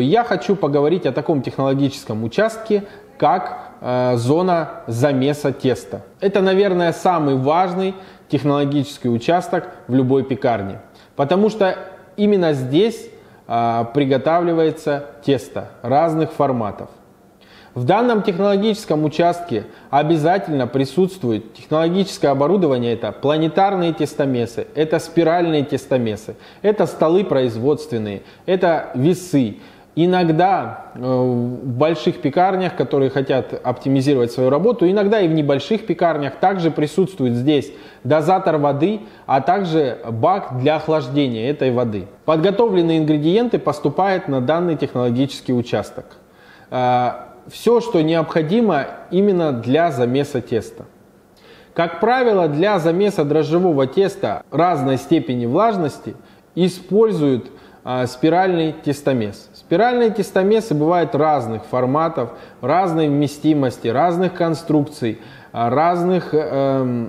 Я хочу поговорить о таком технологическом участке, как э, зона замеса теста. Это, наверное, самый важный технологический участок в любой пекарне, потому что именно здесь э, приготавливается тесто разных форматов. В данном технологическом участке обязательно присутствует технологическое оборудование. Это планетарные тестомесы, это спиральные тестомесы, это столы производственные, это весы. Иногда э, в больших пекарнях, которые хотят оптимизировать свою работу, иногда и в небольших пекарнях также присутствует здесь дозатор воды, а также бак для охлаждения этой воды. Подготовленные ингредиенты поступают на данный технологический участок. Э, все, что необходимо именно для замеса теста. Как правило, для замеса дрожжевого теста разной степени влажности используют спиральный тестомес. Спиральные тестомесы бывают разных форматов, разной вместимости, разных конструкций, а, разных э,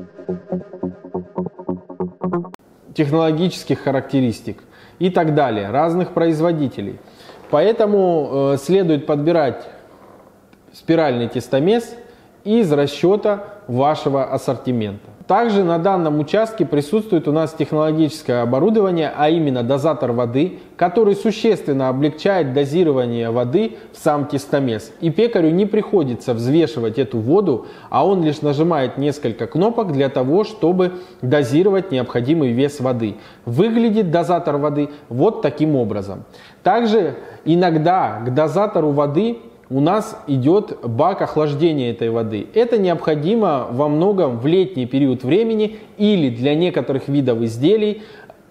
технологических характеристик и так далее, разных производителей. Поэтому э, следует подбирать спиральный тестомес из расчета вашего ассортимента. Также на данном участке присутствует у нас технологическое оборудование, а именно дозатор воды, который существенно облегчает дозирование воды в сам тестомес. И пекарю не приходится взвешивать эту воду, а он лишь нажимает несколько кнопок для того, чтобы дозировать необходимый вес воды. Выглядит дозатор воды вот таким образом. Также иногда к дозатору воды у нас идет бак охлаждения этой воды. Это необходимо во многом в летний период времени или для некоторых видов изделий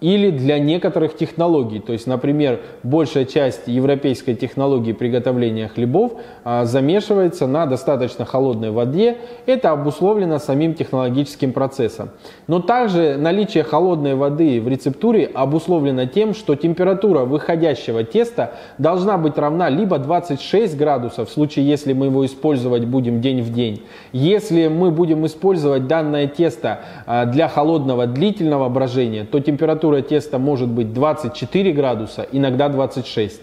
или для некоторых технологий. То есть, например, большая часть европейской технологии приготовления хлебов а, замешивается на достаточно холодной воде. Это обусловлено самим технологическим процессом. Но также наличие холодной воды в рецептуре обусловлено тем, что температура выходящего теста должна быть равна либо 26 градусов, в случае, если мы его использовать будем день в день. Если мы будем использовать данное тесто а, для холодного длительного брожения, то температура температура теста может быть 24 градуса, иногда 26.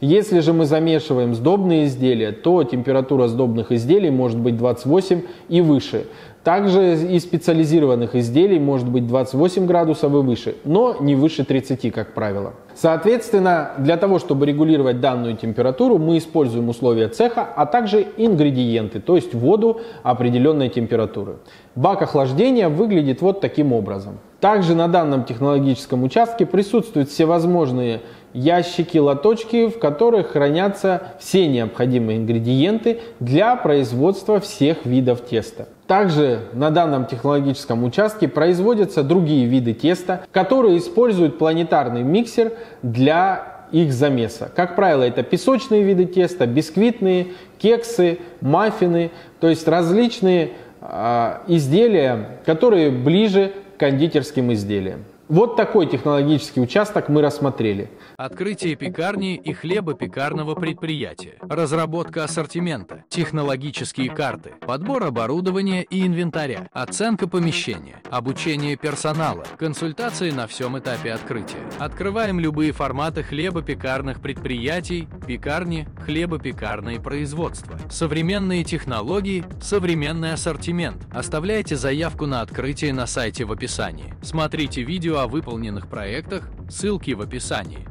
Если же мы замешиваем сдобные изделия, то температура сдобных изделий может быть 28 и выше. Также из специализированных изделий может быть 28 градусов и выше, но не выше 30, как правило. Соответственно, для того, чтобы регулировать данную температуру, мы используем условия цеха, а также ингредиенты, то есть воду определенной температуры. Бак охлаждения выглядит вот таким образом. Также на данном технологическом участке присутствуют всевозможные ящики, лоточки, в которых хранятся все необходимые ингредиенты для производства всех видов теста. Также на данном технологическом участке производятся другие виды теста, которые используют планетарный миксер для их замеса. Как правило, это песочные виды теста, бисквитные, кексы, маффины, то есть различные э, изделия, которые ближе кондитерским изделиям. Вот такой технологический участок мы рассмотрели. Открытие пекарни и хлебопекарного предприятия. Разработка ассортимента. Технологические карты. Подбор оборудования и инвентаря. Оценка помещения. Обучение персонала. Консультации на всем этапе открытия. Открываем любые форматы хлебопекарных предприятий, пекарни, хлебопекарные производства. Современные технологии, современный ассортимент. Оставляйте заявку на открытие на сайте в описании. Смотрите видео о выполненных проектах, ссылки в описании.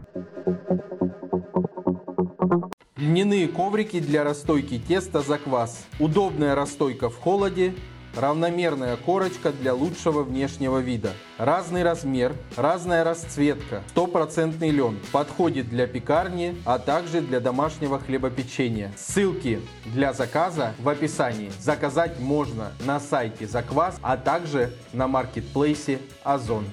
Льняные коврики для расстойки теста за квас. Удобная расстойка в холоде, равномерная корочка для лучшего внешнего вида. Разный размер, разная расцветка, стопроцентный лен. Подходит для пекарни, а также для домашнего хлебопечения. Ссылки для заказа в описании. Заказать можно на сайте Заквас, а также на маркетплейсе Озон.